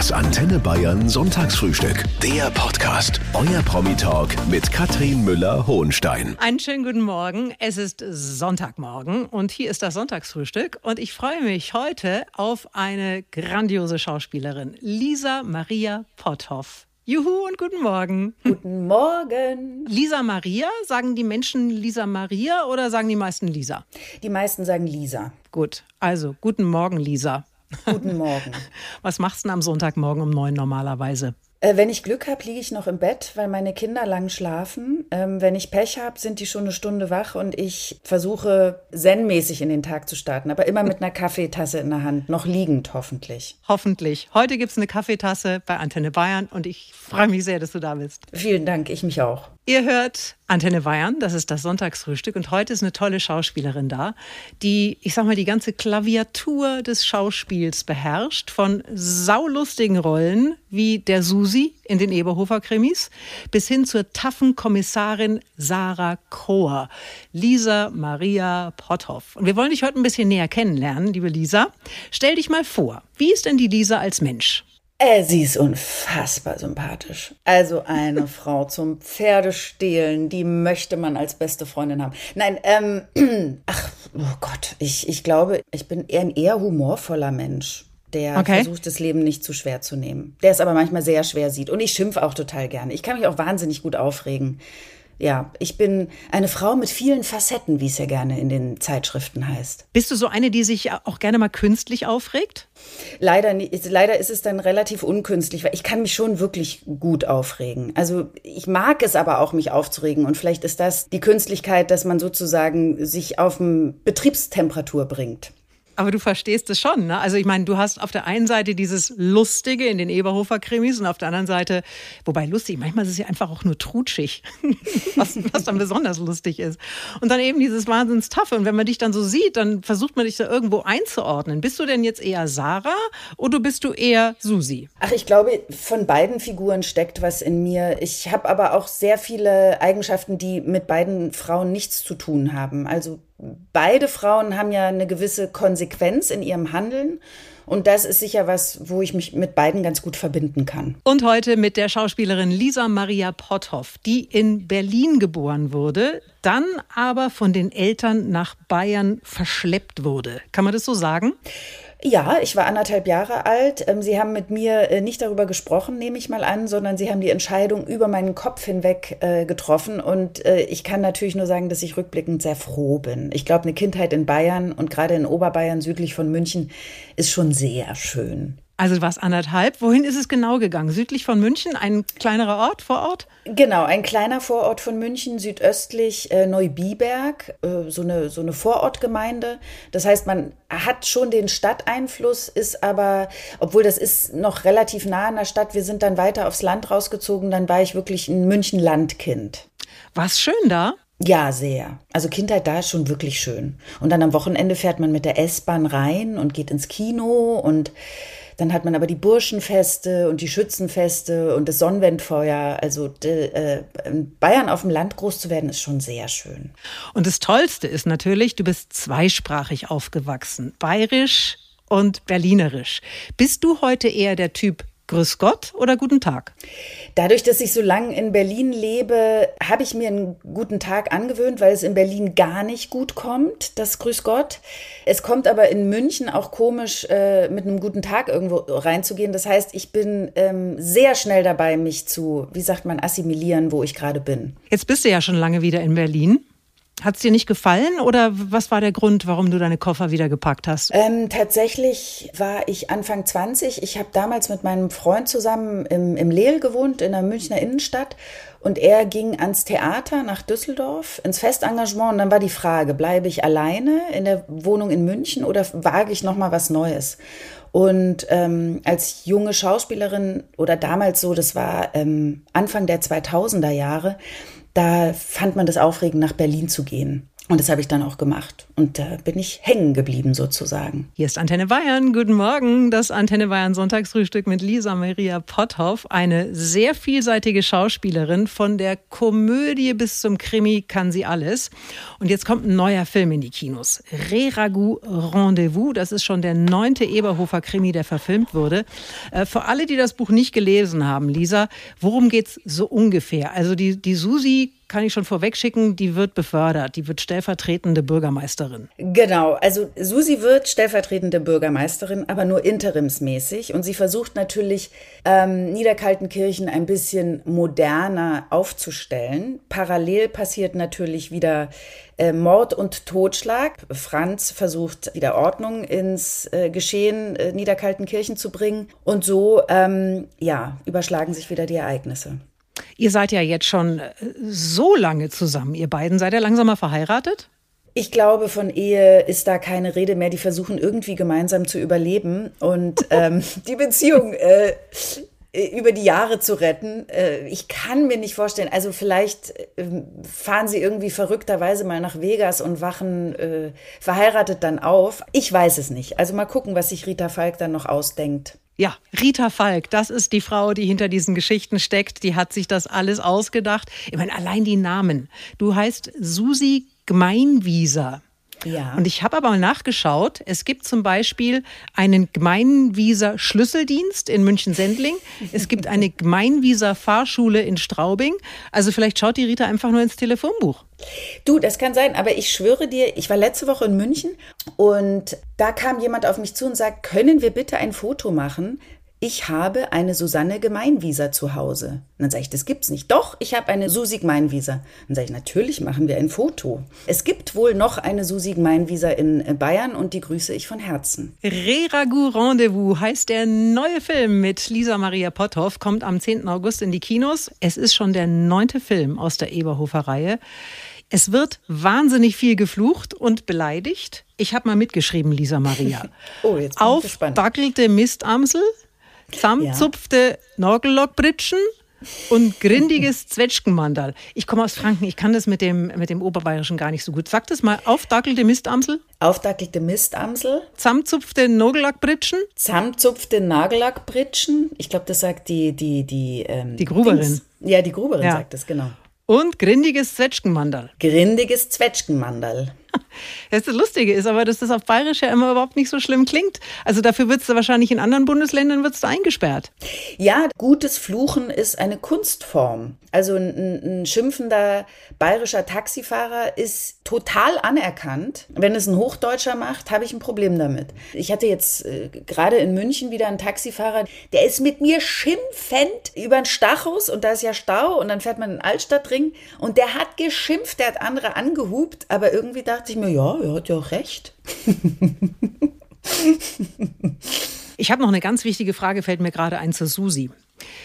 Das Antenne Bayern Sonntagsfrühstück. Der Podcast. Euer Promi-Talk mit Katrin Müller-Hohenstein. Einen schönen guten Morgen. Es ist Sonntagmorgen und hier ist das Sonntagsfrühstück. Und ich freue mich heute auf eine grandiose Schauspielerin, Lisa Maria Potthoff. Juhu und guten Morgen. Guten Morgen. Lisa Maria, sagen die Menschen Lisa Maria oder sagen die meisten Lisa? Die meisten sagen Lisa. Gut, also guten Morgen, Lisa. Guten Morgen. Was machst du denn am Sonntagmorgen um neun normalerweise? Äh, wenn ich Glück habe, liege ich noch im Bett, weil meine Kinder lang schlafen. Ähm, wenn ich Pech habe, sind die schon eine Stunde wach und ich versuche zen-mäßig in den Tag zu starten, aber immer mit einer Kaffeetasse in der Hand, noch liegend hoffentlich. Hoffentlich. Heute gibt es eine Kaffeetasse bei Antenne Bayern und ich freue mich sehr, dass du da bist. Vielen Dank, ich mich auch. Ihr hört Antenne Bayern, das ist das Sonntagsfrühstück und heute ist eine tolle Schauspielerin da, die, ich sag mal, die ganze Klaviatur des Schauspiels beherrscht, von saulustigen Rollen wie der Susi in den Eberhofer-Krimis bis hin zur taffen Kommissarin Sarah Kroher, Lisa Maria Potthoff. Und wir wollen dich heute ein bisschen näher kennenlernen, liebe Lisa. Stell dich mal vor, wie ist denn die Lisa als Mensch? Äh, sie ist unfassbar sympathisch. Also eine Frau zum Pferdestehlen, die möchte man als beste Freundin haben. Nein, ähm, ach, oh Gott, ich, ich glaube, ich bin eher ein eher humorvoller Mensch der okay. versucht, das Leben nicht zu schwer zu nehmen. Der es aber manchmal sehr schwer sieht. Und ich schimpfe auch total gerne. Ich kann mich auch wahnsinnig gut aufregen ja, ich bin eine Frau mit vielen Facetten, wie es ja gerne in den Zeitschriften heißt. Bist du so eine, die sich auch gerne mal künstlich aufregt? Leider, leider ist es dann relativ unkünstlich, weil ich kann mich schon wirklich gut aufregen. Also ich mag es aber auch, mich aufzuregen. Und vielleicht ist das die Künstlichkeit, dass man sozusagen sich auf Betriebstemperatur bringt. Aber du verstehst es schon, ne? Also ich meine, du hast auf der einen Seite dieses Lustige in den Eberhofer-Krimis und auf der anderen Seite, wobei lustig, manchmal ist es ja einfach auch nur trutschig, was, was dann besonders lustig ist. Und dann eben dieses wahnsinns Taffe. Und wenn man dich dann so sieht, dann versucht man dich da irgendwo einzuordnen. Bist du denn jetzt eher Sarah oder bist du eher Susi? Ach, ich glaube, von beiden Figuren steckt was in mir. Ich habe aber auch sehr viele Eigenschaften, die mit beiden Frauen nichts zu tun haben. Also beide Frauen haben ja eine gewisse Konsequenz in ihrem Handeln. Und das ist sicher was, wo ich mich mit beiden ganz gut verbinden kann. Und heute mit der Schauspielerin Lisa Maria Potthoff, die in Berlin geboren wurde, dann aber von den Eltern nach Bayern verschleppt wurde. Kann man das so sagen? Ja, ich war anderthalb Jahre alt. Ähm, sie haben mit mir äh, nicht darüber gesprochen, nehme ich mal an, sondern Sie haben die Entscheidung über meinen Kopf hinweg äh, getroffen. Und äh, ich kann natürlich nur sagen, dass ich rückblickend sehr froh bin. Ich glaube, eine Kindheit in Bayern und gerade in Oberbayern südlich von München ist schon sehr schön. Also du warst anderthalb. Wohin ist es genau gegangen? Südlich von München, ein kleinerer Ort, Vorort? Genau, ein kleiner Vorort von München, südöstlich äh, Neubiberg, äh, so, eine, so eine Vorortgemeinde. Das heißt, man hat schon den Stadteinfluss, ist aber, obwohl das ist noch relativ nah an der Stadt, wir sind dann weiter aufs Land rausgezogen, dann war ich wirklich ein München-Landkind. War es schön da? Ja, sehr. Also Kindheit da ist schon wirklich schön. Und dann am Wochenende fährt man mit der S-Bahn rein und geht ins Kino und dann hat man aber die Burschenfeste und die Schützenfeste und das Sonnenwendfeuer. Also äh, in Bayern auf dem Land groß zu werden, ist schon sehr schön. Und das Tollste ist natürlich, du bist zweisprachig aufgewachsen. Bayerisch und Berlinerisch. Bist du heute eher der Typ Grüß Gott oder guten Tag? Dadurch, dass ich so lange in Berlin lebe, habe ich mir einen guten Tag angewöhnt, weil es in Berlin gar nicht gut kommt, das Grüß Gott. Es kommt aber in München auch komisch, äh, mit einem guten Tag irgendwo reinzugehen. Das heißt, ich bin ähm, sehr schnell dabei, mich zu, wie sagt man, assimilieren, wo ich gerade bin. Jetzt bist du ja schon lange wieder in Berlin. Hat es dir nicht gefallen oder was war der Grund, warum du deine Koffer wieder gepackt hast? Ähm, tatsächlich war ich Anfang 20. Ich habe damals mit meinem Freund zusammen im, im Lehl gewohnt, in der Münchner Innenstadt. Und er ging ans Theater nach Düsseldorf, ins Festengagement. Und dann war die Frage, bleibe ich alleine in der Wohnung in München oder wage ich nochmal was Neues? Und ähm, als junge Schauspielerin oder damals so, das war ähm, Anfang der 2000er Jahre, da fand man das aufregend, nach Berlin zu gehen. Und das habe ich dann auch gemacht. Und da bin ich hängen geblieben sozusagen. Hier ist Antenne Bayern. Guten Morgen. Das Antenne Bayern Sonntagsfrühstück mit Lisa Maria Potthoff. Eine sehr vielseitige Schauspielerin. Von der Komödie bis zum Krimi kann sie alles. Und jetzt kommt ein neuer Film in die Kinos. Re-Ragout Rendezvous. Das ist schon der neunte Eberhofer Krimi, der verfilmt wurde. Äh, für alle, die das Buch nicht gelesen haben, Lisa, worum geht's so ungefähr? Also die, die Susi kann ich schon vorwegschicken, die wird befördert, die wird stellvertretende Bürgermeisterin. Genau, also Susi wird stellvertretende Bürgermeisterin, aber nur interimsmäßig. Und sie versucht natürlich, ähm, Niederkaltenkirchen ein bisschen moderner aufzustellen. Parallel passiert natürlich wieder äh, Mord und Totschlag. Franz versucht wieder Ordnung ins äh, Geschehen äh, Niederkaltenkirchen zu bringen. Und so, ähm, ja, überschlagen sich wieder die Ereignisse. Ihr seid ja jetzt schon äh, so lange zusammen, ihr beiden. Seid ihr langsam mal verheiratet? Ich glaube, von Ehe ist da keine Rede mehr. Die versuchen irgendwie gemeinsam zu überleben und ähm, die Beziehung äh, über die Jahre zu retten. Äh, ich kann mir nicht vorstellen, also vielleicht äh, fahren sie irgendwie verrückterweise mal nach Vegas und wachen äh, verheiratet dann auf. Ich weiß es nicht. Also mal gucken, was sich Rita Falk dann noch ausdenkt. Ja, Rita Falk, das ist die Frau, die hinter diesen Geschichten steckt. Die hat sich das alles ausgedacht. Ich meine, allein die Namen. Du heißt Susi Gmeinwieser. Ja. Und ich habe aber mal nachgeschaut. Es gibt zum Beispiel einen Gemeinwieser Schlüsseldienst in München-Sendling. Es gibt eine Gemeinwieser Fahrschule in Straubing. Also vielleicht schaut die Rita einfach nur ins Telefonbuch. Du, das kann sein, aber ich schwöre dir, ich war letzte Woche in München und da kam jemand auf mich zu und sagt, können wir bitte ein Foto machen? Ich habe eine Susanne Gemeinwieser zu Hause. Und dann sage ich, das gibt's nicht. Doch, ich habe eine Susi Gemeinwieser. Dann sage ich, natürlich machen wir ein Foto. Es gibt wohl noch eine Susi Gemeinwieser in äh, Bayern und die grüße ich von Herzen. Re-Ragout Rendezvous heißt der neue Film mit Lisa Maria Potthoff, kommt am 10. August in die Kinos. Es ist schon der neunte Film aus der Eberhofer-Reihe. Es wird wahnsinnig viel geflucht und beleidigt. Ich habe mal mitgeschrieben, Lisa Maria. oh, jetzt bin Auf Dackelte Mistamsel, zusammenzupfte ja. Nagellockbritschen und grindiges Zwetschgenmandal. Ich komme aus Franken, ich kann das mit dem, mit dem Oberbayerischen gar nicht so gut. Sag das mal, aufdackelte Mistamsel. Aufdackelte Mistamsel. Zusammenzupfte Nagellackbritschen. Zusammenzupfte Nagellackbritschen. Ich glaube, das sagt die, die, die, ähm, die Gruberin. Dings. Ja, die Gruberin ja. sagt das, genau. Und grindiges Zwetschgenmandal. Grindiges Zwetschgenmandal. Das Lustige ist aber, dass das auf Bayerisch ja immer überhaupt nicht so schlimm klingt. Also dafür wird es wahrscheinlich in anderen Bundesländern wird's eingesperrt. Ja, gutes Fluchen ist eine Kunstform. Also ein, ein schimpfender bayerischer Taxifahrer ist total anerkannt. Wenn es ein Hochdeutscher macht, habe ich ein Problem damit. Ich hatte jetzt äh, gerade in München wieder einen Taxifahrer, der ist mit mir schimpfend über den Stachus und da ist ja Stau und dann fährt man den Altstadtring und der hat geschimpft, der hat andere angehupt, aber irgendwie dachte ich mir, ja, er hat ja auch recht. ich habe noch eine ganz wichtige Frage, fällt mir gerade ein zur Susi.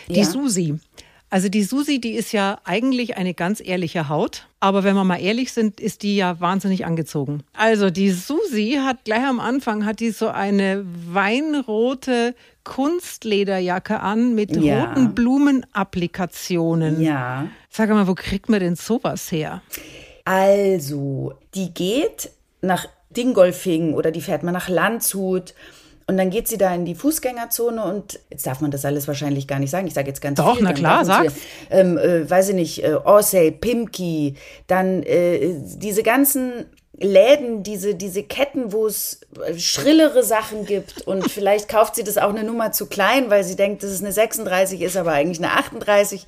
Die ja. Susi, also die Susi, die ist ja eigentlich eine ganz ehrliche Haut, aber wenn wir mal ehrlich sind, ist die ja wahnsinnig angezogen. Also die Susi hat gleich am Anfang hat die so eine weinrote Kunstlederjacke an mit ja. roten Blumenapplikationen. Ja. Sag mal, wo kriegt man denn sowas her? Also, die geht nach Dingolfing oder die fährt mal nach Landshut und dann geht sie da in die Fußgängerzone und jetzt darf man das alles wahrscheinlich gar nicht sagen. Ich sage jetzt ganz Doch, viel. na klar, sag. Ähm, äh, weiß ich nicht, äh, Orsay, Pimki, dann äh, diese ganzen Läden, diese, diese Ketten, wo es äh, schrillere Sachen gibt und vielleicht kauft sie das auch eine Nummer zu klein, weil sie denkt, dass es eine 36 ist, aber eigentlich eine 38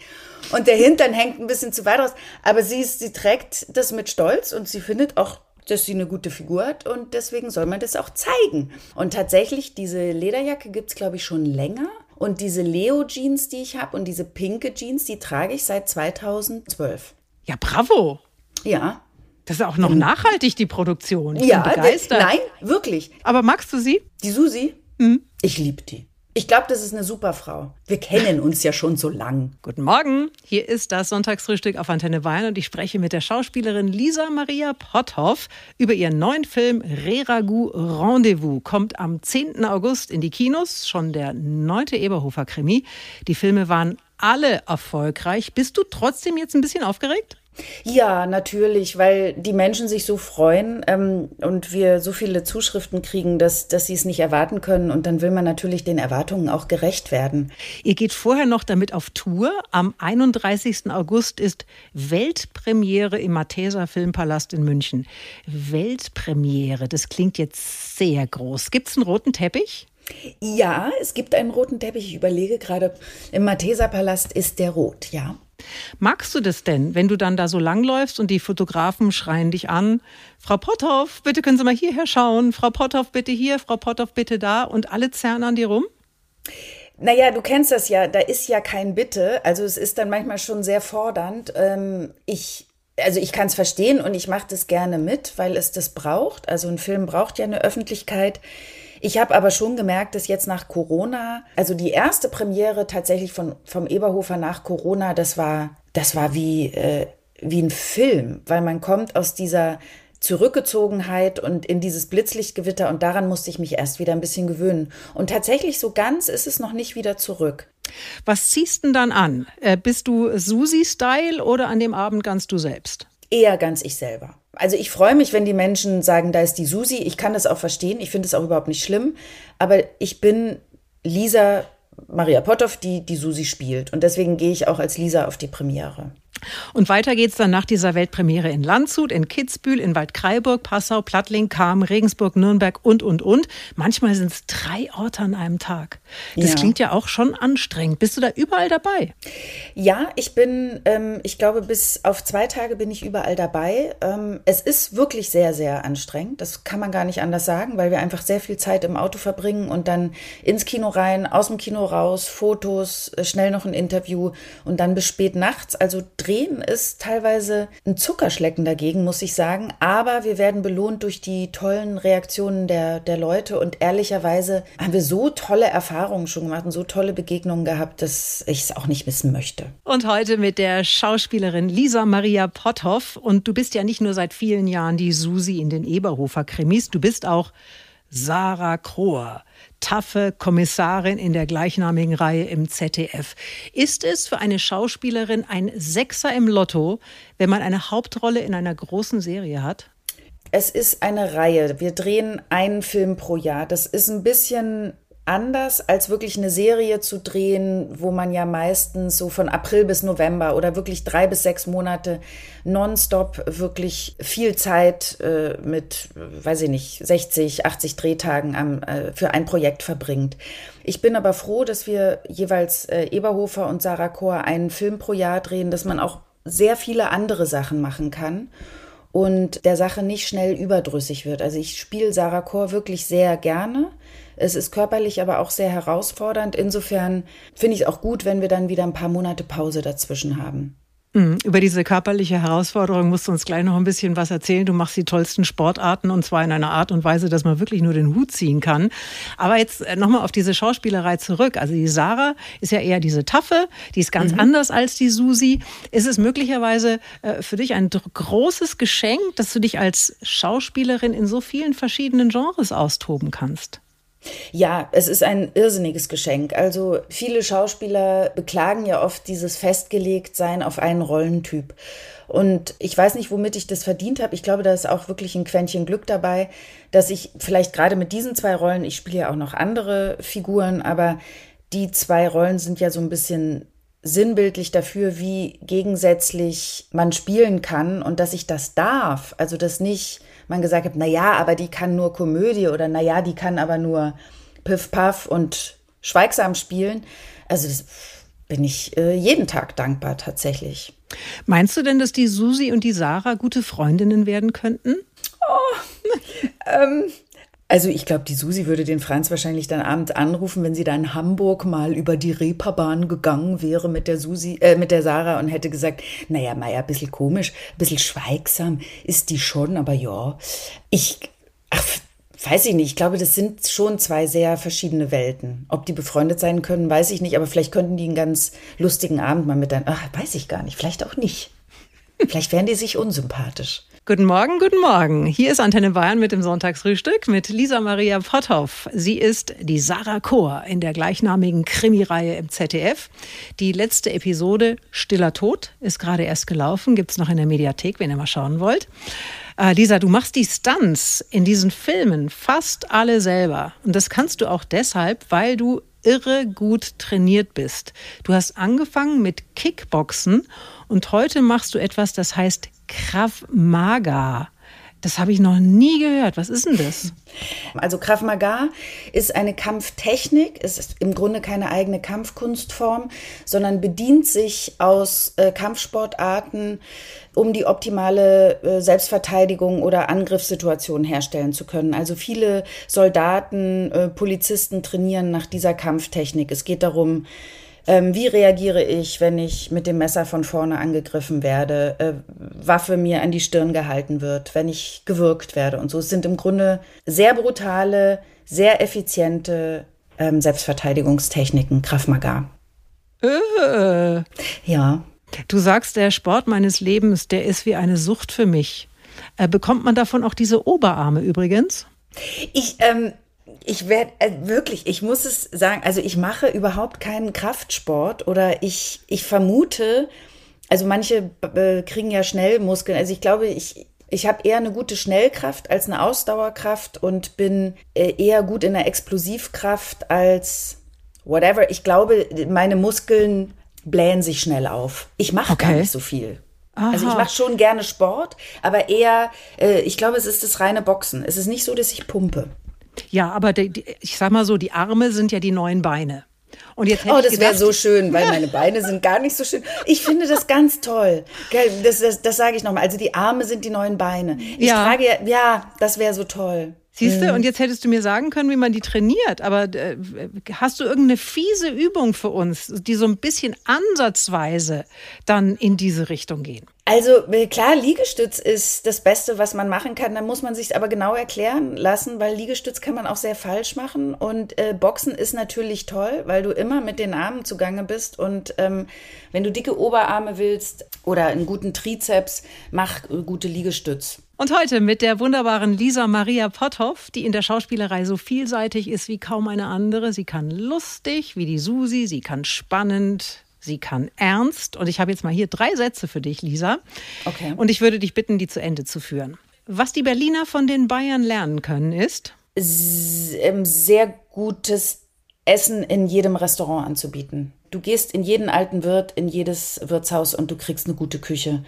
und der Hintern hängt ein bisschen zu weit raus. Aber sie, ist, sie trägt das mit Stolz und sie findet auch dass sie eine gute Figur hat und deswegen soll man das auch zeigen. Und tatsächlich, diese Lederjacke gibt es, glaube ich, schon länger. Und diese Leo-Jeans, die ich habe und diese pinke Jeans, die trage ich seit 2012. Ja, bravo. Ja. Das ist auch noch nachhaltig, die Produktion. Ich ja, begeistert. Nein, wirklich. Aber magst du sie? Die Susi? Mhm. Ich liebe die. Ich glaube, das ist eine super Frau. Wir kennen uns ja schon so lang. Guten Morgen. Hier ist das Sonntagsfrühstück auf Antenne Wein und ich spreche mit der Schauspielerin Lisa Maria Potthoff über ihren neuen Film Reragu Rendezvous. Kommt am 10. August in die Kinos, schon der neunte Eberhofer Krimi. Die Filme waren alle erfolgreich. Bist du trotzdem jetzt ein bisschen aufgeregt? Ja, natürlich, weil die Menschen sich so freuen ähm, und wir so viele Zuschriften kriegen, dass, dass sie es nicht erwarten können. Und dann will man natürlich den Erwartungen auch gerecht werden. Ihr geht vorher noch damit auf Tour. Am 31. August ist Weltpremiere im Matheser Filmpalast in München. Weltpremiere, das klingt jetzt sehr groß. Gibt es einen roten Teppich? Ja, es gibt einen roten Teppich. Ich überlege gerade, im Matheser Palast ist der rot, ja. Magst du das denn, wenn du dann da so langläufst und die Fotografen schreien dich an, Frau Potthoff, bitte können Sie mal hierher schauen, Frau Potthoff, bitte hier, Frau Potthoff, bitte da und alle zerren an dir rum? Naja, du kennst das ja, da ist ja kein Bitte, also es ist dann manchmal schon sehr fordernd. Ähm, ich also ich kann es verstehen und ich mache das gerne mit, weil es das braucht. Also ein Film braucht ja eine Öffentlichkeit. Ich habe aber schon gemerkt, dass jetzt nach Corona, also die erste Premiere tatsächlich von, vom Eberhofer nach Corona, das war, das war wie, äh, wie ein Film, weil man kommt aus dieser Zurückgezogenheit und in dieses Blitzlichtgewitter und daran musste ich mich erst wieder ein bisschen gewöhnen. Und tatsächlich so ganz ist es noch nicht wieder zurück. Was ziehst du denn dann an? Äh, bist du Susi-Style oder an dem Abend ganz du selbst? Eher ganz ich selber. Also ich freue mich, wenn die Menschen sagen, da ist die Susi. Ich kann das auch verstehen. Ich finde es auch überhaupt nicht schlimm. Aber ich bin Lisa Maria Potthoff, die die Susi spielt. Und deswegen gehe ich auch als Lisa auf die Premiere. Und weiter geht's dann nach dieser Weltpremiere in Landshut, in Kitzbühel, in Waldkraiburg, Passau, Plattling, Kam, Regensburg, Nürnberg und, und, und. Manchmal sind es drei Orte an einem Tag. Das ja. klingt ja auch schon anstrengend. Bist du da überall dabei? Ja, ich bin, ähm, ich glaube, bis auf zwei Tage bin ich überall dabei. Ähm, es ist wirklich sehr, sehr anstrengend. Das kann man gar nicht anders sagen, weil wir einfach sehr viel Zeit im Auto verbringen und dann ins Kino rein, aus dem Kino raus, Fotos, äh, schnell noch ein Interview und dann bis spät nachts. Also Drehen ist teilweise ein Zuckerschlecken dagegen, muss ich sagen. Aber wir werden belohnt durch die tollen Reaktionen der, der Leute. Und ehrlicherweise haben wir so tolle Erfahrungen schon gemacht und so tolle Begegnungen gehabt, dass ich es auch nicht missen möchte. Und heute mit der Schauspielerin Lisa Maria Potthoff. Und du bist ja nicht nur seit vielen Jahren die Susi in den Eberhofer Krimis, du bist auch Sarah Krohr taffe Kommissarin in der gleichnamigen Reihe im ZDF. Ist es für eine Schauspielerin ein Sechser im Lotto, wenn man eine Hauptrolle in einer großen Serie hat? Es ist eine Reihe. Wir drehen einen Film pro Jahr. Das ist ein bisschen anders, als wirklich eine Serie zu drehen, wo man ja meistens so von April bis November oder wirklich drei bis sechs Monate nonstop wirklich viel Zeit äh, mit, weiß ich nicht, 60, 80 Drehtagen am, äh, für ein Projekt verbringt. Ich bin aber froh, dass wir jeweils äh, Eberhofer und Sarah Chor einen Film pro Jahr drehen, dass man auch sehr viele andere Sachen machen kann und der Sache nicht schnell überdrüssig wird. Also ich spiele Sarah Chor wirklich sehr gerne. Es ist körperlich aber auch sehr herausfordernd. Insofern finde ich es auch gut, wenn wir dann wieder ein paar Monate Pause dazwischen haben. Mhm. Über diese körperliche Herausforderung musst du uns gleich noch ein bisschen was erzählen. Du machst die tollsten Sportarten und zwar in einer Art und Weise, dass man wirklich nur den Hut ziehen kann. Aber jetzt äh, nochmal auf diese Schauspielerei zurück. Also die Sarah ist ja eher diese Taffe, die ist ganz mhm. anders als die Susi. Ist es möglicherweise äh, für dich ein großes Geschenk, dass du dich als Schauspielerin in so vielen verschiedenen Genres austoben kannst? Ja, es ist ein irrsinniges Geschenk. Also viele Schauspieler beklagen ja oft dieses Festgelegtsein auf einen Rollentyp. Und ich weiß nicht, womit ich das verdient habe. Ich glaube, da ist auch wirklich ein Quäntchen Glück dabei, dass ich vielleicht gerade mit diesen zwei Rollen, ich spiele ja auch noch andere Figuren, aber die zwei Rollen sind ja so ein bisschen sinnbildlich dafür, wie gegensätzlich man spielen kann und dass ich das darf. Also, dass nicht man gesagt hat, na ja, aber die kann nur Komödie oder na ja, die kann aber nur Piff Puff und schweigsam spielen. Also das bin ich äh, jeden Tag dankbar tatsächlich. Meinst du denn, dass die Susi und die Sarah gute Freundinnen werden könnten? Oh, ähm, also ich glaube, die Susi würde den Franz wahrscheinlich dann abends anrufen, wenn sie da in Hamburg mal über die Reeperbahn gegangen wäre mit der Susi, äh, mit der Sarah und hätte gesagt, naja, Meier, ein bisschen komisch, ein bisschen schweigsam ist die schon, aber ja, ich, ach, weiß ich nicht, ich glaube, das sind schon zwei sehr verschiedene Welten. Ob die befreundet sein können, weiß ich nicht, aber vielleicht könnten die einen ganz lustigen Abend mal mit dann, ach, weiß ich gar nicht, vielleicht auch nicht. Vielleicht wären die sich unsympathisch. Guten Morgen, guten Morgen. Hier ist Antenne Bayern mit dem Sonntagsfrühstück mit Lisa Maria Potthoff. Sie ist die Sarah Chor in der gleichnamigen Krimireihe im ZDF. Die letzte Episode Stiller Tod ist gerade erst gelaufen, gibt es noch in der Mediathek, wenn ihr mal schauen wollt. Äh, Lisa, du machst die Stunts in diesen Filmen fast alle selber. Und das kannst du auch deshalb, weil du irre gut trainiert bist. Du hast angefangen mit Kickboxen und heute machst du etwas, das heißt Krav Maga. Das habe ich noch nie gehört. Was ist denn das? Also Krav Maga ist eine Kampftechnik. Es ist im Grunde keine eigene Kampfkunstform, sondern bedient sich aus äh, Kampfsportarten, um die optimale äh, Selbstverteidigung oder Angriffssituation herstellen zu können. Also viele Soldaten, äh, Polizisten trainieren nach dieser Kampftechnik. Es geht darum, ähm, wie reagiere ich, wenn ich mit dem Messer von vorne angegriffen werde, äh, Waffe mir an die Stirn gehalten wird, wenn ich gewürgt werde und so. Es sind im Grunde sehr brutale, sehr effiziente ähm, Selbstverteidigungstechniken, Krav Maga. Äh. Ja. Du sagst, der Sport meines Lebens, der ist wie eine Sucht für mich. Äh, bekommt man davon auch diese Oberarme übrigens? Ich, ähm, ich werde äh, wirklich, ich muss es sagen, also ich mache überhaupt keinen Kraftsport oder ich, ich vermute, also manche äh, kriegen ja schnell Muskeln. Also ich glaube, ich, ich habe eher eine gute Schnellkraft als eine Ausdauerkraft und bin äh, eher gut in der Explosivkraft als whatever. Ich glaube, meine Muskeln blähen sich schnell auf. Ich mache okay. gar nicht so viel. Aha. Also ich mache schon gerne Sport, aber eher, äh, ich glaube, es ist das reine Boxen. Es ist nicht so, dass ich pumpe. Ja, aber die, die, ich sag mal so, die Arme sind ja die neuen Beine. Und jetzt oh, das wäre so schön, weil meine Beine sind gar nicht so schön. Ich finde das ganz toll. Das, das, das sage ich nochmal. Also die Arme sind die neuen Beine. Ich ja. trage, ja, das wäre so toll. Siehst du, und jetzt hättest du mir sagen können, wie man die trainiert. Aber äh, hast du irgendeine fiese Übung für uns, die so ein bisschen ansatzweise dann in diese Richtung gehen? Also äh, klar, Liegestütz ist das Beste, was man machen kann. Da muss man sich aber genau erklären lassen, weil Liegestütz kann man auch sehr falsch machen. Und äh, Boxen ist natürlich toll, weil du immer mit den Armen zugange bist. Und ähm, wenn du dicke Oberarme willst oder einen guten Trizeps, mach äh, gute Liegestütz. Und heute mit der wunderbaren Lisa Maria Potthoff, die in der Schauspielerei so vielseitig ist wie kaum eine andere. Sie kann lustig wie die Susi, sie kann spannend, sie kann ernst. Und ich habe jetzt mal hier drei Sätze für dich, Lisa. Okay. Und ich würde dich bitten, die zu Ende zu führen. Was die Berliner von den Bayern lernen können, ist ähm, sehr gutes Essen in jedem Restaurant anzubieten. Du gehst in jeden alten Wirt, in jedes Wirtshaus und du kriegst eine gute Küche.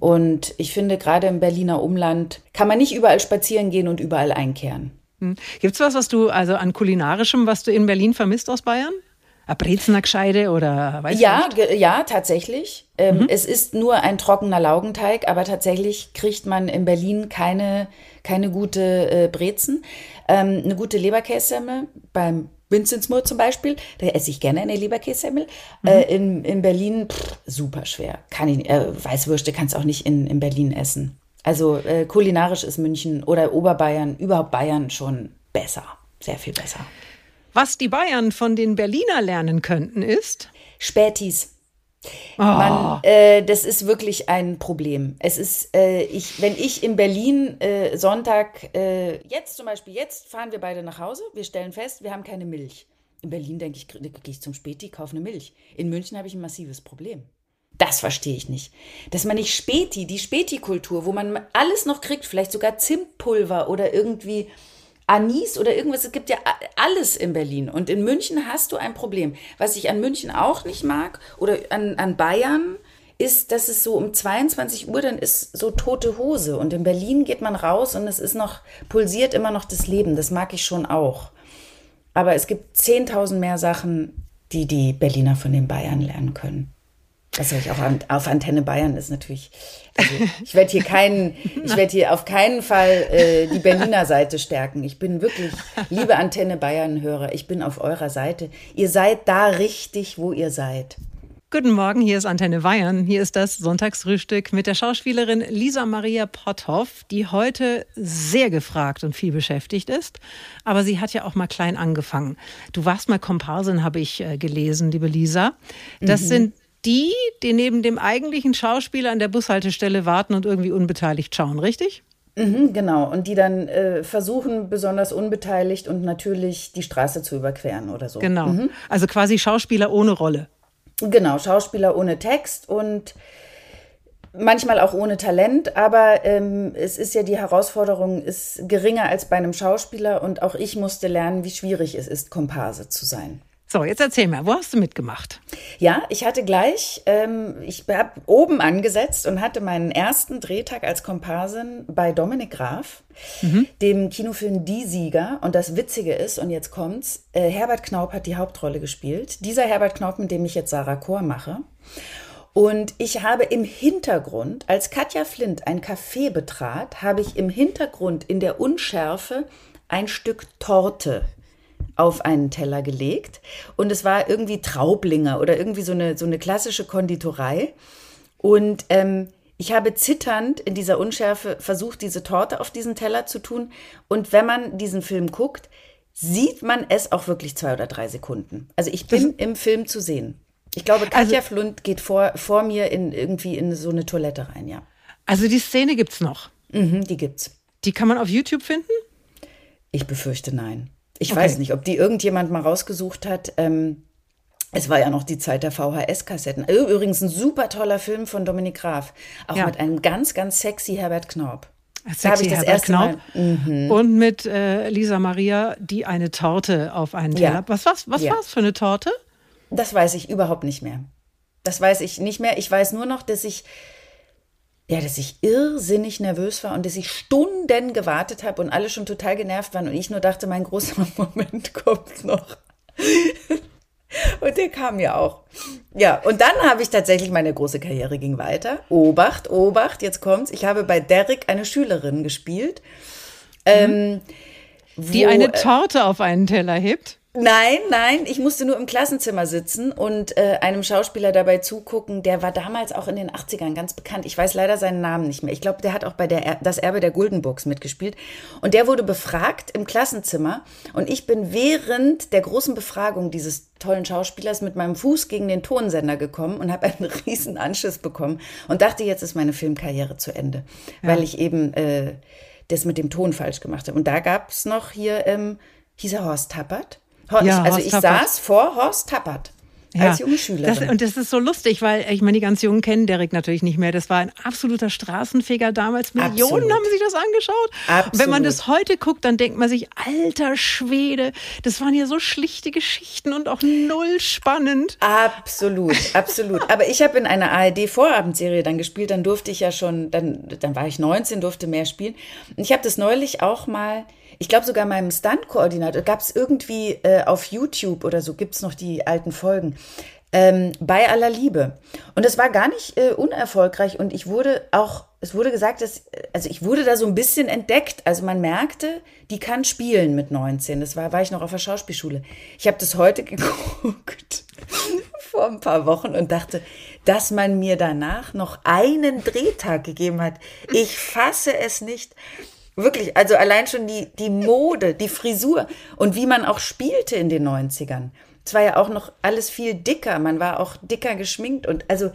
Und ich finde, gerade im Berliner Umland kann man nicht überall spazieren gehen und überall einkehren. Hm. Gibt es was, was du, also an kulinarischem, was du in Berlin vermisst aus Bayern? Eine Brezner Gescheide oder weiß ja, nicht? Ja, tatsächlich. Ähm, mhm. Es ist nur ein trockener Laugenteig, aber tatsächlich kriegt man in Berlin keine, keine gute äh, Brezen. Ähm, eine gute Leberkässemmel beim Vinzenzmoor zum Beispiel, da esse ich gerne eine Leberkässemmel. Mhm. Äh, in, in Berlin, pff, super schwer. Kann ich, äh, Weißwürste kannst du auch nicht in, in Berlin essen. Also äh, kulinarisch ist München oder Oberbayern, überhaupt Bayern schon besser. Sehr viel besser. Was die Bayern von den Berliner lernen könnten, ist? Spätis. Oh. Man, äh, das ist wirklich ein Problem. Es ist, äh, ich, wenn ich in Berlin äh, Sonntag, äh, jetzt zum Beispiel, jetzt fahren wir beide nach Hause, wir stellen fest, wir haben keine Milch. In Berlin denke ich, gehe ich zum Späti, kaufe eine Milch. In München habe ich ein massives Problem. Das verstehe ich nicht. Dass man nicht Späti, die Späti-Kultur, wo man alles noch kriegt, vielleicht sogar Zimtpulver oder irgendwie Anis oder irgendwas. Es gibt ja alles in Berlin. Und in München hast du ein Problem. Was ich an München auch nicht mag oder an, an Bayern, ist, dass es so um 22 Uhr dann ist so tote Hose. Und in Berlin geht man raus und es ist noch, pulsiert immer noch das Leben. Das mag ich schon auch. Aber es gibt 10.000 mehr Sachen, die die Berliner von den Bayern lernen können. Das sage ich auch an, auf Antenne Bayern ist natürlich. Also ich werde hier keinen, ich werde hier auf keinen Fall äh, die Berliner Seite stärken. Ich bin wirklich, liebe Antenne Bayern-Hörer, ich bin auf eurer Seite. Ihr seid da richtig, wo ihr seid. Guten Morgen, hier ist Antenne Bayern. Hier ist das Sonntagsfrühstück mit der Schauspielerin Lisa Maria Potthoff, die heute sehr gefragt und viel beschäftigt ist. Aber sie hat ja auch mal klein angefangen. Du warst mal Komparsin, habe ich äh, gelesen, liebe Lisa. Das mhm. sind die, die neben dem eigentlichen Schauspieler an der Bushaltestelle warten und irgendwie unbeteiligt schauen, richtig? Mhm, genau, und die dann äh, versuchen, besonders unbeteiligt und natürlich die Straße zu überqueren oder so. Genau. Mhm. Also quasi Schauspieler ohne Rolle. Genau, Schauspieler ohne Text und manchmal auch ohne Talent, aber ähm, es ist ja die Herausforderung ist geringer als bei einem Schauspieler und auch ich musste lernen, wie schwierig es ist, Komparse zu sein. So, jetzt erzähl mir, wo hast du mitgemacht? Ja, ich hatte gleich, ähm, ich habe oben angesetzt und hatte meinen ersten Drehtag als Komparsin bei Dominik Graf, mhm. dem Kinofilm Die Sieger. Und das Witzige ist, und jetzt kommt's, äh, Herbert Knaup hat die Hauptrolle gespielt. Dieser Herbert Knaup, mit dem ich jetzt Sarah Chor mache. Und ich habe im Hintergrund, als Katja Flint ein Café betrat, habe ich im Hintergrund in der Unschärfe ein Stück Torte auf einen Teller gelegt und es war irgendwie Traublinger oder irgendwie so eine, so eine klassische Konditorei. Und ähm, ich habe zitternd in dieser Unschärfe versucht, diese Torte auf diesen Teller zu tun. Und wenn man diesen Film guckt, sieht man es auch wirklich zwei oder drei Sekunden. Also ich bin das im Film zu sehen. Ich glaube, Katja also, Flund geht vor, vor mir in irgendwie in so eine Toilette rein, ja. Also die Szene gibt's noch. Mhm, die gibt's. Die kann man auf YouTube finden? Ich befürchte nein. Ich okay. weiß nicht, ob die irgendjemand mal rausgesucht hat. Ähm, es war ja noch die Zeit der VHS-Kassetten. Übrigens ein super toller Film von Dominik Graf. Auch ja. mit einem ganz, ganz sexy Herbert. Sexy da ich das Herbert Knaub. Mhm. Und mit äh, Lisa Maria, die eine Torte auf einen Teller. Ja. Was, was, was ja. war es für eine Torte? Das weiß ich überhaupt nicht mehr. Das weiß ich nicht mehr. Ich weiß nur noch, dass ich ja, dass ich irrsinnig nervös war und dass ich Stunden gewartet habe und alle schon total genervt waren und ich nur dachte, mein großer Moment kommt noch. und der kam ja auch. Ja, und dann habe ich tatsächlich, meine große Karriere ging weiter. Obacht, Obacht, jetzt kommt's. Ich habe bei Derek eine Schülerin gespielt. Mhm. Ähm, die wo, eine äh, Torte auf einen Teller hebt? Nein, nein, ich musste nur im Klassenzimmer sitzen und äh, einem Schauspieler dabei zugucken. Der war damals auch in den 80ern ganz bekannt. Ich weiß leider seinen Namen nicht mehr. Ich glaube, der hat auch bei der er Das Erbe der Guldenburgs mitgespielt. Und der wurde befragt im Klassenzimmer. Und ich bin während der großen Befragung dieses tollen Schauspielers mit meinem Fuß gegen den Tonsender gekommen und habe einen riesen Anschiss bekommen und dachte, jetzt ist meine Filmkarriere zu Ende, ja. weil ich eben äh, das mit dem Ton falsch gemacht habe. Und da gab es noch hier, ähm, hieß er Horst Tappert? Horst, ja, also Horst ich Tappert. saß vor Horst Tappert. Ja, als junge Schülerin. Das, und das ist so lustig, weil ich meine, die ganz Jungen kennen Derek natürlich nicht mehr. Das war ein absoluter Straßenfeger damals. Millionen Absolut. haben sich das angeschaut. Absolut. Wenn man das heute guckt, dann denkt man sich, alter Schwede, das waren ja so schlichte Geschichten und auch null spannend. Absolut, absolut. Aber ich habe in einer ARD-Vorabendserie dann gespielt, dann durfte ich ja schon, dann, dann war ich 19, durfte mehr spielen. Und ich habe das neulich auch mal ich glaube sogar meinem Stunt-Koordinator, gab es irgendwie äh, auf YouTube oder so, gibt es noch die alten Folgen. Ähm, bei aller Liebe. Und es war gar nicht äh, unerfolgreich und ich wurde auch, es wurde gesagt, dass, also ich wurde da so ein bisschen entdeckt. Also man merkte, die kann spielen mit 19. Das war, war ich noch auf der Schauspielschule. Ich habe das heute geguckt vor ein paar Wochen und dachte, dass man mir danach noch einen Drehtag gegeben hat. Ich fasse es nicht. Wirklich, also allein schon die, die Mode, die Frisur und wie man auch spielte in den 90ern. Es war ja auch noch alles viel dicker, man war auch dicker geschminkt und also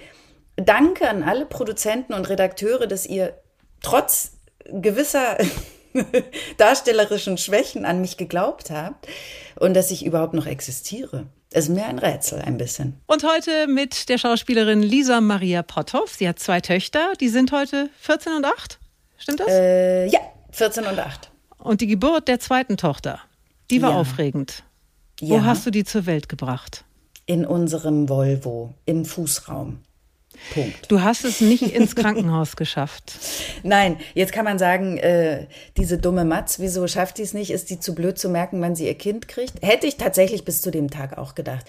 danke an alle Produzenten und Redakteure, dass ihr trotz gewisser darstellerischen Schwächen an mich geglaubt habt und dass ich überhaupt noch existiere. Es ist mir ein Rätsel, ein bisschen. Und heute mit der Schauspielerin Lisa Maria Potthoff. Sie hat zwei Töchter, die sind heute 14 und 8. Stimmt das? Äh, ja, 14 und 8. Und die Geburt der zweiten Tochter, die war ja. aufregend. Wo ja. hast du die zur Welt gebracht? In unserem Volvo, im Fußraum. Punkt. Du hast es nicht ins Krankenhaus geschafft. Nein, jetzt kann man sagen, äh, diese dumme Matz, wieso schafft die es nicht? Ist die zu blöd zu merken, wann sie ihr Kind kriegt? Hätte ich tatsächlich bis zu dem Tag auch gedacht.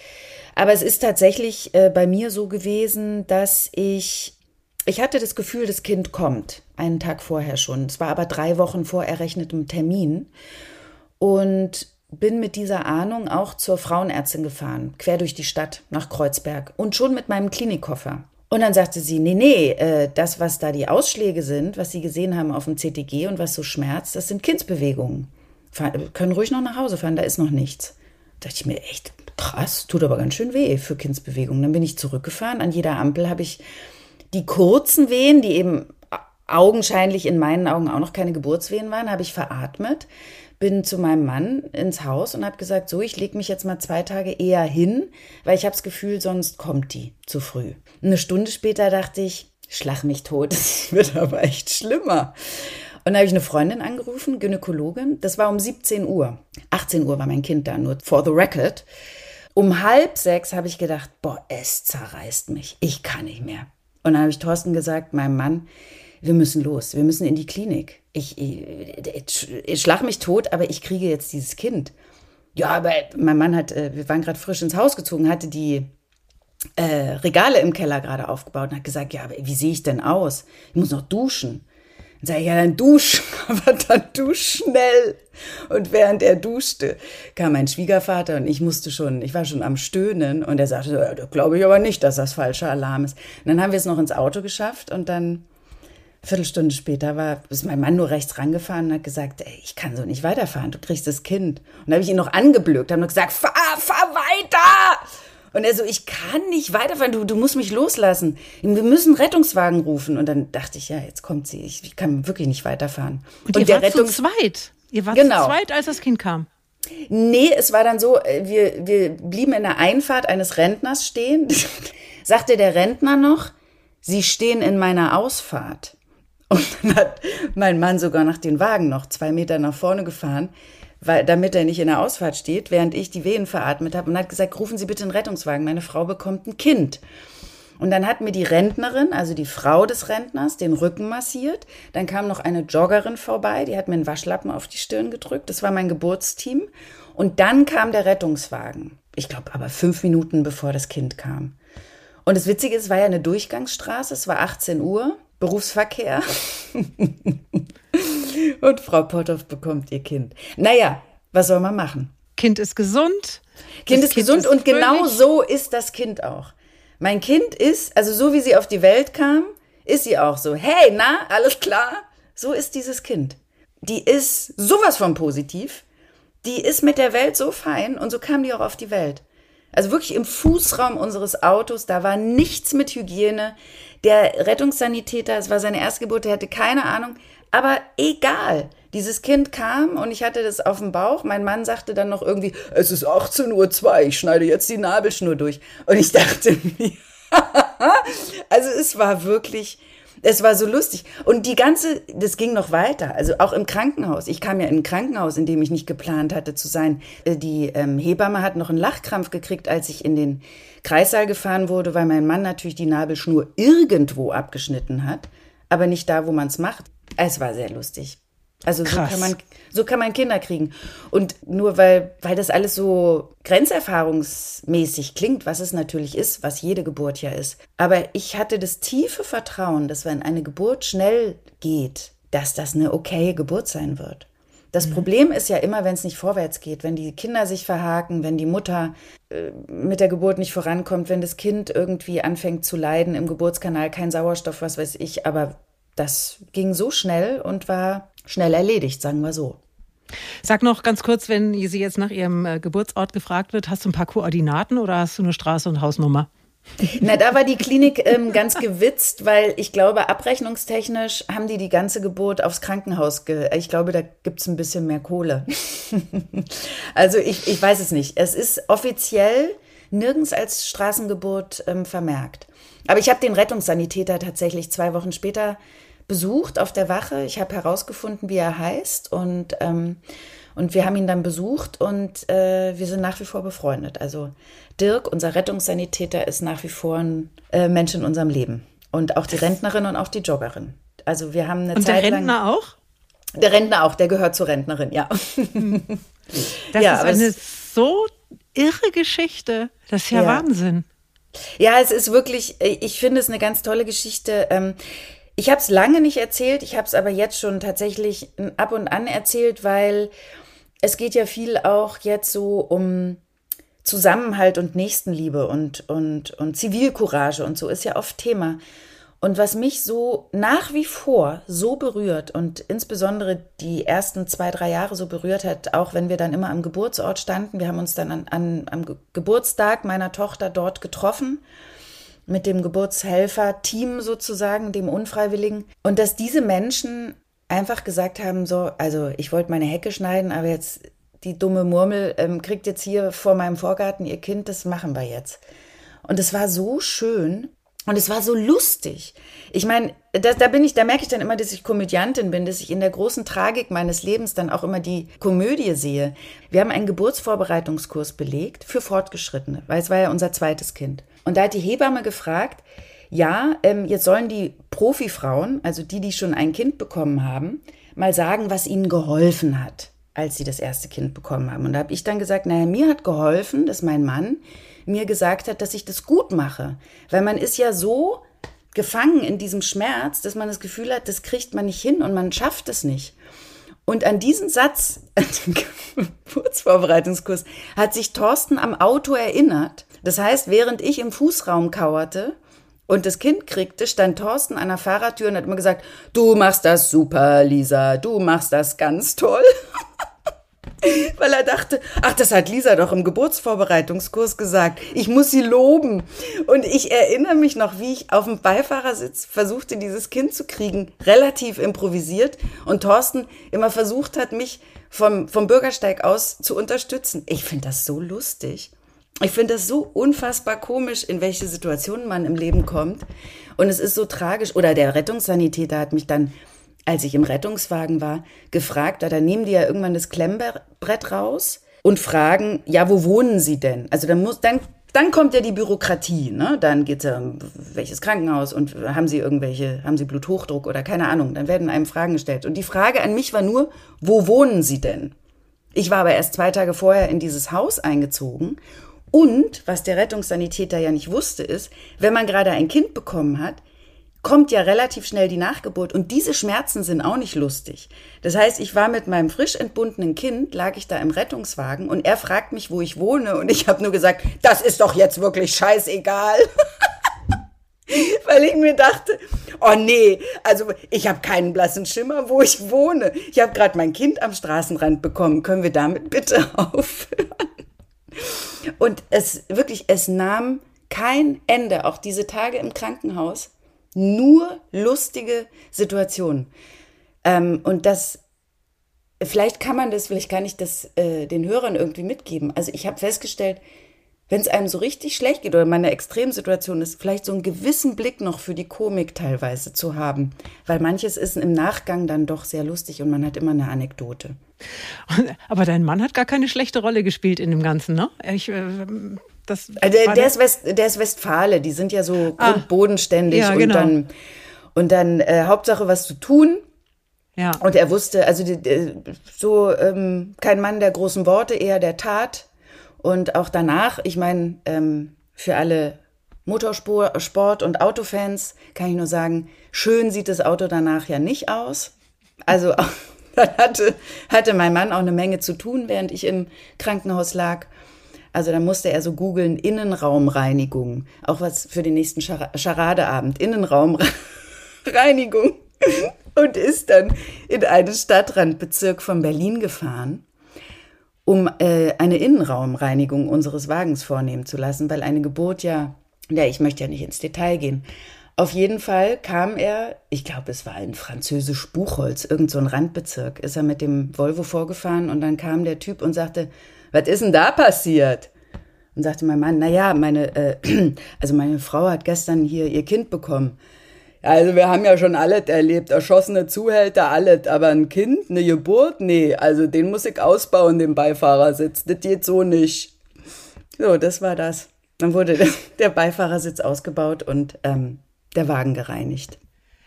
Aber es ist tatsächlich äh, bei mir so gewesen, dass ich ich hatte das Gefühl, das Kind kommt, einen Tag vorher schon. Es war aber drei Wochen vor errechnetem Termin. Und bin mit dieser Ahnung auch zur Frauenärztin gefahren, quer durch die Stadt nach Kreuzberg und schon mit meinem Klinikkoffer. Und dann sagte sie, nee, nee, äh, das, was da die Ausschläge sind, was sie gesehen haben auf dem CTG und was so schmerzt, das sind Kindsbewegungen. Fahr, können ruhig noch nach Hause fahren, da ist noch nichts. Da dachte ich mir, echt, krass, tut aber ganz schön weh für Kindsbewegung. Dann bin ich zurückgefahren. An jeder Ampel habe ich die kurzen Wehen, die eben augenscheinlich in meinen Augen auch noch keine Geburtswehen waren, habe ich veratmet, bin zu meinem Mann ins Haus und habe gesagt, so, ich lege mich jetzt mal zwei Tage eher hin, weil ich habe das Gefühl, sonst kommt die zu früh. Eine Stunde später dachte ich, schlag mich tot, das wird aber echt schlimmer. Und dann habe ich eine Freundin angerufen, Gynäkologin. Das war um 17 Uhr. 18 Uhr war mein Kind da, nur for the record. Um halb sechs habe ich gedacht, boah, es zerreißt mich. Ich kann nicht mehr. Und dann habe ich Thorsten gesagt, meinem Mann, wir müssen los, wir müssen in die Klinik. Ich, ich, ich schlag mich tot, aber ich kriege jetzt dieses Kind. Ja, aber mein Mann hat, äh, wir waren gerade frisch ins Haus gezogen, hatte die äh, Regale im Keller gerade aufgebaut und hat gesagt, ja, aber wie sehe ich denn aus? Ich muss noch duschen. Dann sage ich, ja, dann dusch, aber dann dusch schnell. Und während er duschte, kam mein Schwiegervater und ich musste schon, ich war schon am Stöhnen und er sagte, ja, glaube ich aber nicht, dass das falscher Alarm ist. Und dann haben wir es noch ins Auto geschafft und dann Viertelstunde später war, ist mein Mann nur rechts rangefahren und hat gesagt, ey, ich kann so nicht weiterfahren, du kriegst das Kind. Und da habe ich ihn noch angeblökt, habe noch gesagt, fahr, fahr weiter! Und er so, ich kann nicht weiterfahren, du, du musst mich loslassen. Wir müssen Rettungswagen rufen. Und dann dachte ich, ja, jetzt kommt sie, ich, ich kann wirklich nicht weiterfahren. Und, und ihr der wart Rettungs zu zweit? Ihr wart genau. zu zweit, als das Kind kam? Nee, es war dann so, äh, wir, wir blieben in der Einfahrt eines Rentners stehen. Sagte der Rentner noch, Sie stehen in meiner Ausfahrt. Und dann hat mein Mann sogar nach den Wagen noch zwei Meter nach vorne gefahren, weil, damit er nicht in der Ausfahrt steht, während ich die Wehen veratmet habe und hat gesagt, rufen Sie bitte einen Rettungswagen, meine Frau bekommt ein Kind. Und dann hat mir die Rentnerin, also die Frau des Rentners, den Rücken massiert. Dann kam noch eine Joggerin vorbei, die hat mir einen Waschlappen auf die Stirn gedrückt. Das war mein Geburtsteam. Und dann kam der Rettungswagen. Ich glaube aber fünf Minuten bevor das Kind kam. Und das Witzige ist, es war ja eine Durchgangsstraße, es war 18 Uhr. Berufsverkehr. und Frau Potthoff bekommt ihr Kind. Naja, was soll man machen? Kind ist gesund. Kind ist kind gesund ist und genau so ist das Kind auch. Mein Kind ist, also so wie sie auf die Welt kam, ist sie auch so. Hey, na, alles klar? So ist dieses Kind. Die ist sowas von positiv. Die ist mit der Welt so fein und so kam die auch auf die Welt. Also wirklich im Fußraum unseres Autos, da war nichts mit Hygiene. Der Rettungssanitäter, es war seine Erstgeburt, der hatte keine Ahnung. Aber egal. Dieses Kind kam und ich hatte das auf dem Bauch. Mein Mann sagte dann noch irgendwie, es ist 18.02 Uhr, ich schneide jetzt die Nabelschnur durch. Und ich dachte mir, also es war wirklich, es war so lustig. Und die ganze, das ging noch weiter. Also auch im Krankenhaus. Ich kam ja in ein Krankenhaus, in dem ich nicht geplant hatte zu sein. Äh, die ähm, Hebamme hat noch einen Lachkrampf gekriegt, als ich in den Kreissaal gefahren wurde, weil mein Mann natürlich die Nabelschnur irgendwo abgeschnitten hat, aber nicht da, wo man es macht. Es war sehr lustig. Also so kann, man, so kann man Kinder kriegen. Und nur weil, weil das alles so grenzerfahrungsmäßig klingt, was es natürlich ist, was jede Geburt ja ist. Aber ich hatte das tiefe Vertrauen, dass wenn eine Geburt schnell geht, dass das eine okaye Geburt sein wird. Das mhm. Problem ist ja immer, wenn es nicht vorwärts geht, wenn die Kinder sich verhaken, wenn die Mutter äh, mit der Geburt nicht vorankommt, wenn das Kind irgendwie anfängt zu leiden im Geburtskanal, kein Sauerstoff, was weiß ich. Aber das ging so schnell und war schnell erledigt, sagen wir so. Sag noch ganz kurz, wenn sie jetzt nach ihrem äh, Geburtsort gefragt wird, hast du ein paar Koordinaten oder hast du eine Straße und Hausnummer? Na, da war die Klinik ähm, ganz gewitzt, weil ich glaube, abrechnungstechnisch haben die die ganze Geburt aufs Krankenhaus. Ge ich glaube, da gibt es ein bisschen mehr Kohle. also ich, ich weiß es nicht. Es ist offiziell nirgends als Straßengeburt ähm, vermerkt. Aber ich habe den Rettungssanitäter tatsächlich zwei Wochen später besucht auf der Wache. Ich habe herausgefunden, wie er heißt und, ähm, und wir haben ihn dann besucht und äh, wir sind nach wie vor befreundet. Also Dirk, unser Rettungssanitäter, ist nach wie vor ein äh, Mensch in unserem Leben. Und auch die Rentnerin und auch die Joggerin. Also wir haben eine und Zeit der Rentner auch? Der Rentner auch, der gehört zur Rentnerin, ja. Das ja, ist eine so irre Geschichte. Das ist ja, ja, Wahnsinn. Ja, es ist wirklich, ich finde es eine ganz tolle Geschichte. Ähm, ich habe es lange nicht erzählt, ich habe es aber jetzt schon tatsächlich ab und an erzählt, weil es geht ja viel auch jetzt so um Zusammenhalt und Nächstenliebe und, und, und Zivilcourage und so ist ja oft Thema. Und was mich so nach wie vor so berührt und insbesondere die ersten zwei, drei Jahre so berührt hat, auch wenn wir dann immer am Geburtsort standen, wir haben uns dann an, an, am Geburtstag meiner Tochter dort getroffen mit dem Geburtshelfer-Team sozusagen, dem Unfreiwilligen. Und dass diese Menschen einfach gesagt haben, so, also ich wollte meine Hecke schneiden, aber jetzt die dumme Murmel ähm, kriegt jetzt hier vor meinem Vorgarten ihr Kind, das machen wir jetzt. Und es war so schön und es war so lustig. Ich meine, da, da bin ich, da merke ich dann immer, dass ich Komödiantin bin, dass ich in der großen Tragik meines Lebens dann auch immer die Komödie sehe. Wir haben einen Geburtsvorbereitungskurs belegt für Fortgeschrittene, weil es war ja unser zweites Kind. Und da hat die Hebamme gefragt, ja, ähm, jetzt sollen die Profifrauen, also die, die schon ein Kind bekommen haben, mal sagen, was ihnen geholfen hat, als sie das erste Kind bekommen haben. Und da habe ich dann gesagt, naja, mir hat geholfen, dass mein Mann mir gesagt hat, dass ich das gut mache. Weil man ist ja so gefangen in diesem Schmerz, dass man das Gefühl hat, das kriegt man nicht hin und man schafft es nicht. Und an diesen Satz, an den Geburtsvorbereitungskurs, hat sich Thorsten am Auto erinnert. Das heißt, während ich im Fußraum kauerte und das Kind kriegte, stand Thorsten an der Fahrradtür und hat immer gesagt, du machst das super, Lisa, du machst das ganz toll. weil er dachte, ach, das hat Lisa doch im Geburtsvorbereitungskurs gesagt. Ich muss sie loben. Und ich erinnere mich noch, wie ich auf dem Beifahrersitz versuchte, dieses Kind zu kriegen, relativ improvisiert und Thorsten immer versucht hat, mich vom, vom Bürgersteig aus zu unterstützen. Ich finde das so lustig. Ich finde das so unfassbar komisch, in welche Situationen man im Leben kommt. Und es ist so tragisch. Oder der Rettungssanitäter hat mich dann als ich im Rettungswagen war, gefragt, da nehmen die ja irgendwann das Klemmbrett raus und fragen, ja, wo wohnen Sie denn? Also dann muss, dann, dann kommt ja die Bürokratie, ne? Dann geht es um welches Krankenhaus und haben Sie irgendwelche, haben Sie Bluthochdruck oder keine Ahnung, dann werden einem Fragen gestellt. Und die Frage an mich war nur, wo wohnen Sie denn? Ich war aber erst zwei Tage vorher in dieses Haus eingezogen und was der Rettungssanitäter ja nicht wusste, ist, wenn man gerade ein Kind bekommen hat, kommt ja relativ schnell die Nachgeburt und diese Schmerzen sind auch nicht lustig. Das heißt, ich war mit meinem frisch entbundenen Kind, lag ich da im Rettungswagen und er fragt mich, wo ich wohne und ich habe nur gesagt, das ist doch jetzt wirklich scheißegal. Weil ich mir dachte, oh nee, also ich habe keinen blassen Schimmer, wo ich wohne. Ich habe gerade mein Kind am Straßenrand bekommen. Können wir damit bitte aufhören? Und es wirklich, es nahm kein Ende, auch diese Tage im Krankenhaus nur lustige Situationen. Ähm, und das, vielleicht kann man das, vielleicht kann ich das äh, den Hörern irgendwie mitgeben. Also ich habe festgestellt, wenn es einem so richtig schlecht geht oder in einer Extremsituation ist, vielleicht so einen gewissen Blick noch für die Komik teilweise zu haben. Weil manches ist im Nachgang dann doch sehr lustig und man hat immer eine Anekdote. Aber dein Mann hat gar keine schlechte Rolle gespielt in dem Ganzen, ne? Ich, äh, das äh, der, der, ist West, der ist Westfale, die sind ja so ah, bodenständig ja, genau. und dann, und dann äh, Hauptsache was zu tun. Ja. Und er wusste, also so ähm, kein Mann der großen Worte, eher der Tat. Und auch danach, ich meine, ähm, für alle Motorsport- und Autofans kann ich nur sagen, schön sieht das Auto danach ja nicht aus. Also dann hatte, hatte mein Mann auch eine Menge zu tun, während ich im Krankenhaus lag. Also da musste er so googeln, Innenraumreinigung. Auch was für den nächsten Charadeabend. Innenraumreinigung. Und ist dann in einen Stadtrandbezirk von Berlin gefahren, um äh, eine Innenraumreinigung unseres Wagens vornehmen zu lassen, weil eine Geburt ja, ja, ich möchte ja nicht ins Detail gehen. Auf jeden Fall kam er, ich glaube, es war in französisch Buchholz, irgend so ein Randbezirk, ist er mit dem Volvo vorgefahren und dann kam der Typ und sagte, was ist denn da passiert? Und sagte mein Mann, na ja, meine, äh, also meine Frau hat gestern hier ihr Kind bekommen. Also wir haben ja schon alles erlebt, erschossene Zuhälter, alles, aber ein Kind, eine Geburt, nee, also den muss ich ausbauen, den Beifahrersitz, das geht so nicht. So, das war das. Dann wurde der Beifahrersitz ausgebaut und ähm, der Wagen gereinigt.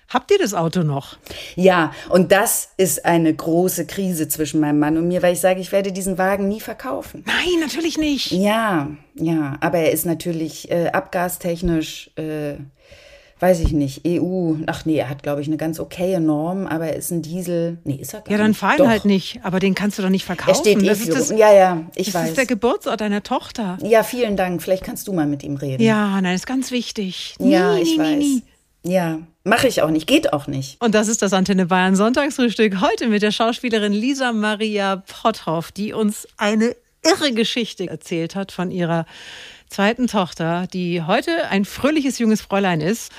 Habt ihr das Auto noch? Ja, und das ist eine große Krise zwischen meinem Mann und mir, weil ich sage, ich werde diesen Wagen nie verkaufen. Nein, natürlich nicht. Ja, ja, aber er ist natürlich äh, abgastechnisch, äh, weiß ich nicht, EU, ach nee, er hat, glaube ich, eine ganz okaye Norm, aber er ist ein Diesel. Nee, ist er gar Ja, dann fahr ihn halt nicht, aber den kannst du doch nicht verkaufen. Er steht eh das ist das, Ja, ja, ich das weiß. Das ist der Geburtsort deiner Tochter. Ja, vielen Dank. Vielleicht kannst du mal mit ihm reden. Ja, nein, ist ganz wichtig. Nie, ja, ich nie, weiß. Nie. Ja, mache ich auch nicht, geht auch nicht. Und das ist das Antenne Bayern Sonntagsfrühstück heute mit der Schauspielerin Lisa Maria Potthoff, die uns eine irre Geschichte erzählt hat von ihrer zweiten Tochter, die heute ein fröhliches junges Fräulein ist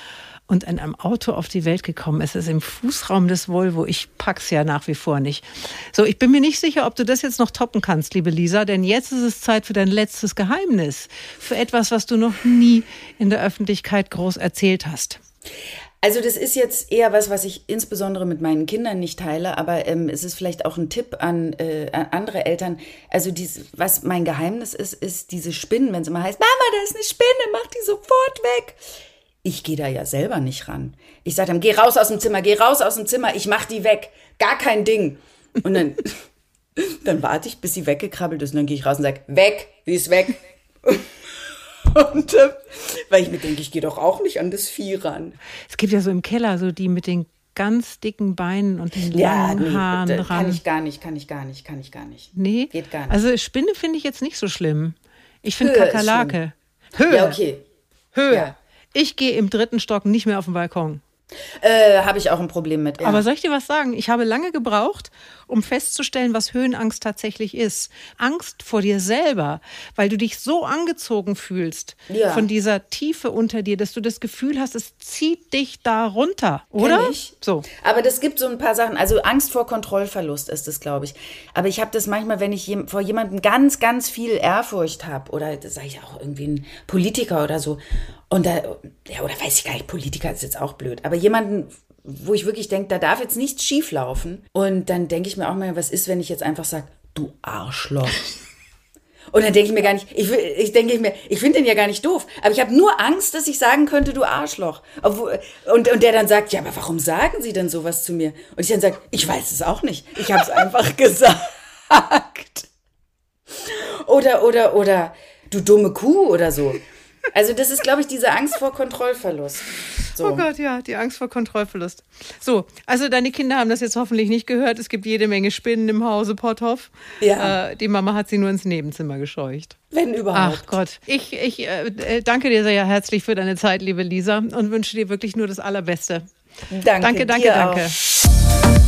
und in einem Auto auf die Welt gekommen ist. Es ist im Fußraum des Volvo. Ich pack's ja nach wie vor nicht. So, ich bin mir nicht sicher, ob du das jetzt noch toppen kannst, liebe Lisa, denn jetzt ist es Zeit für dein letztes Geheimnis. Für etwas, was du noch nie in der Öffentlichkeit groß erzählt hast. Also das ist jetzt eher was, was ich insbesondere mit meinen Kindern nicht teile, aber ähm, es ist vielleicht auch ein Tipp an, äh, an andere Eltern. Also dies, was mein Geheimnis ist, ist diese Spinnen, wenn es immer heißt, Mama, da ist eine Spinne, mach die sofort weg. Ich gehe da ja selber nicht ran. Ich sage dann, geh raus aus dem Zimmer, geh raus aus dem Zimmer, ich mach die weg. Gar kein Ding. Und dann, dann warte ich, bis sie weggekrabbelt ist und dann gehe ich raus und sage, weg, sie ist weg. Und äh, weil ich mir denke, ich gehe doch auch nicht an das Vieh ran. Es gibt ja so im Keller so die mit den ganz dicken Beinen und den langen nee, Haaren ran. Kann ich gar nicht, kann ich gar nicht, kann ich gar nicht. nee, Geht gar nicht. Also Spinne finde ich jetzt nicht so schlimm. Ich finde Kakerlake. Höhe. Ja, okay. Höhe. Ja. Ich gehe im dritten Stock nicht mehr auf den Balkon. Äh, Habe ich auch ein Problem mit. Ja. Aber soll ich dir was sagen? Ich habe lange gebraucht, um festzustellen, was Höhenangst tatsächlich ist. Angst vor dir selber, weil du dich so angezogen fühlst Ja. von dieser Tiefe unter dir, dass du das Gefühl hast, es zieht dich da runter, oder? Kenn ich. So. Aber das gibt so ein paar Sachen. Also Angst vor Kontrollverlust ist es, glaube ich. Aber ich habe das manchmal, wenn ich jem- vor jemandem ganz, ganz viel Ehrfurcht habe oder sage ich auch irgendwie ein Politiker oder so. Und da, ja, oder weiß ich gar nicht, Politiker ist jetzt auch blöd. Aber jemanden, wo ich wirklich denke, da darf jetzt nichts schief laufen. Und dann denke ich mir auch mal, was ist, wenn ich jetzt einfach sage, du Arschloch. Und dann denke ich mir gar nicht, ich, ich denke mir, ich finde den ja gar nicht doof. Aber ich habe nur Angst, dass ich sagen könnte, du Arschloch. Obwohl, und, und der dann sagt, ja, aber warum sagen Sie denn sowas zu mir? Und ich dann sage, ich weiß es auch nicht. Ich habe es einfach gesagt. Oder, oder, oder, du dumme Kuh oder so. Also das ist, glaube ich, diese Angst vor Kontrollverlust. So. Oh Gott, ja, die Angst vor Kontrollverlust. So, also deine Kinder haben das jetzt hoffentlich nicht gehört. Es gibt jede Menge Spinnen im Hause Potthoff. Ja. Äh, die Mama hat sie nur ins Nebenzimmer gescheucht. Wenn überhaupt. Ach Gott, ich, ich äh, äh, danke dir sehr herzlich für deine Zeit, liebe Lisa, und wünsche dir wirklich nur das Allerbeste. Danke, Danke, danke, dir danke. Auch.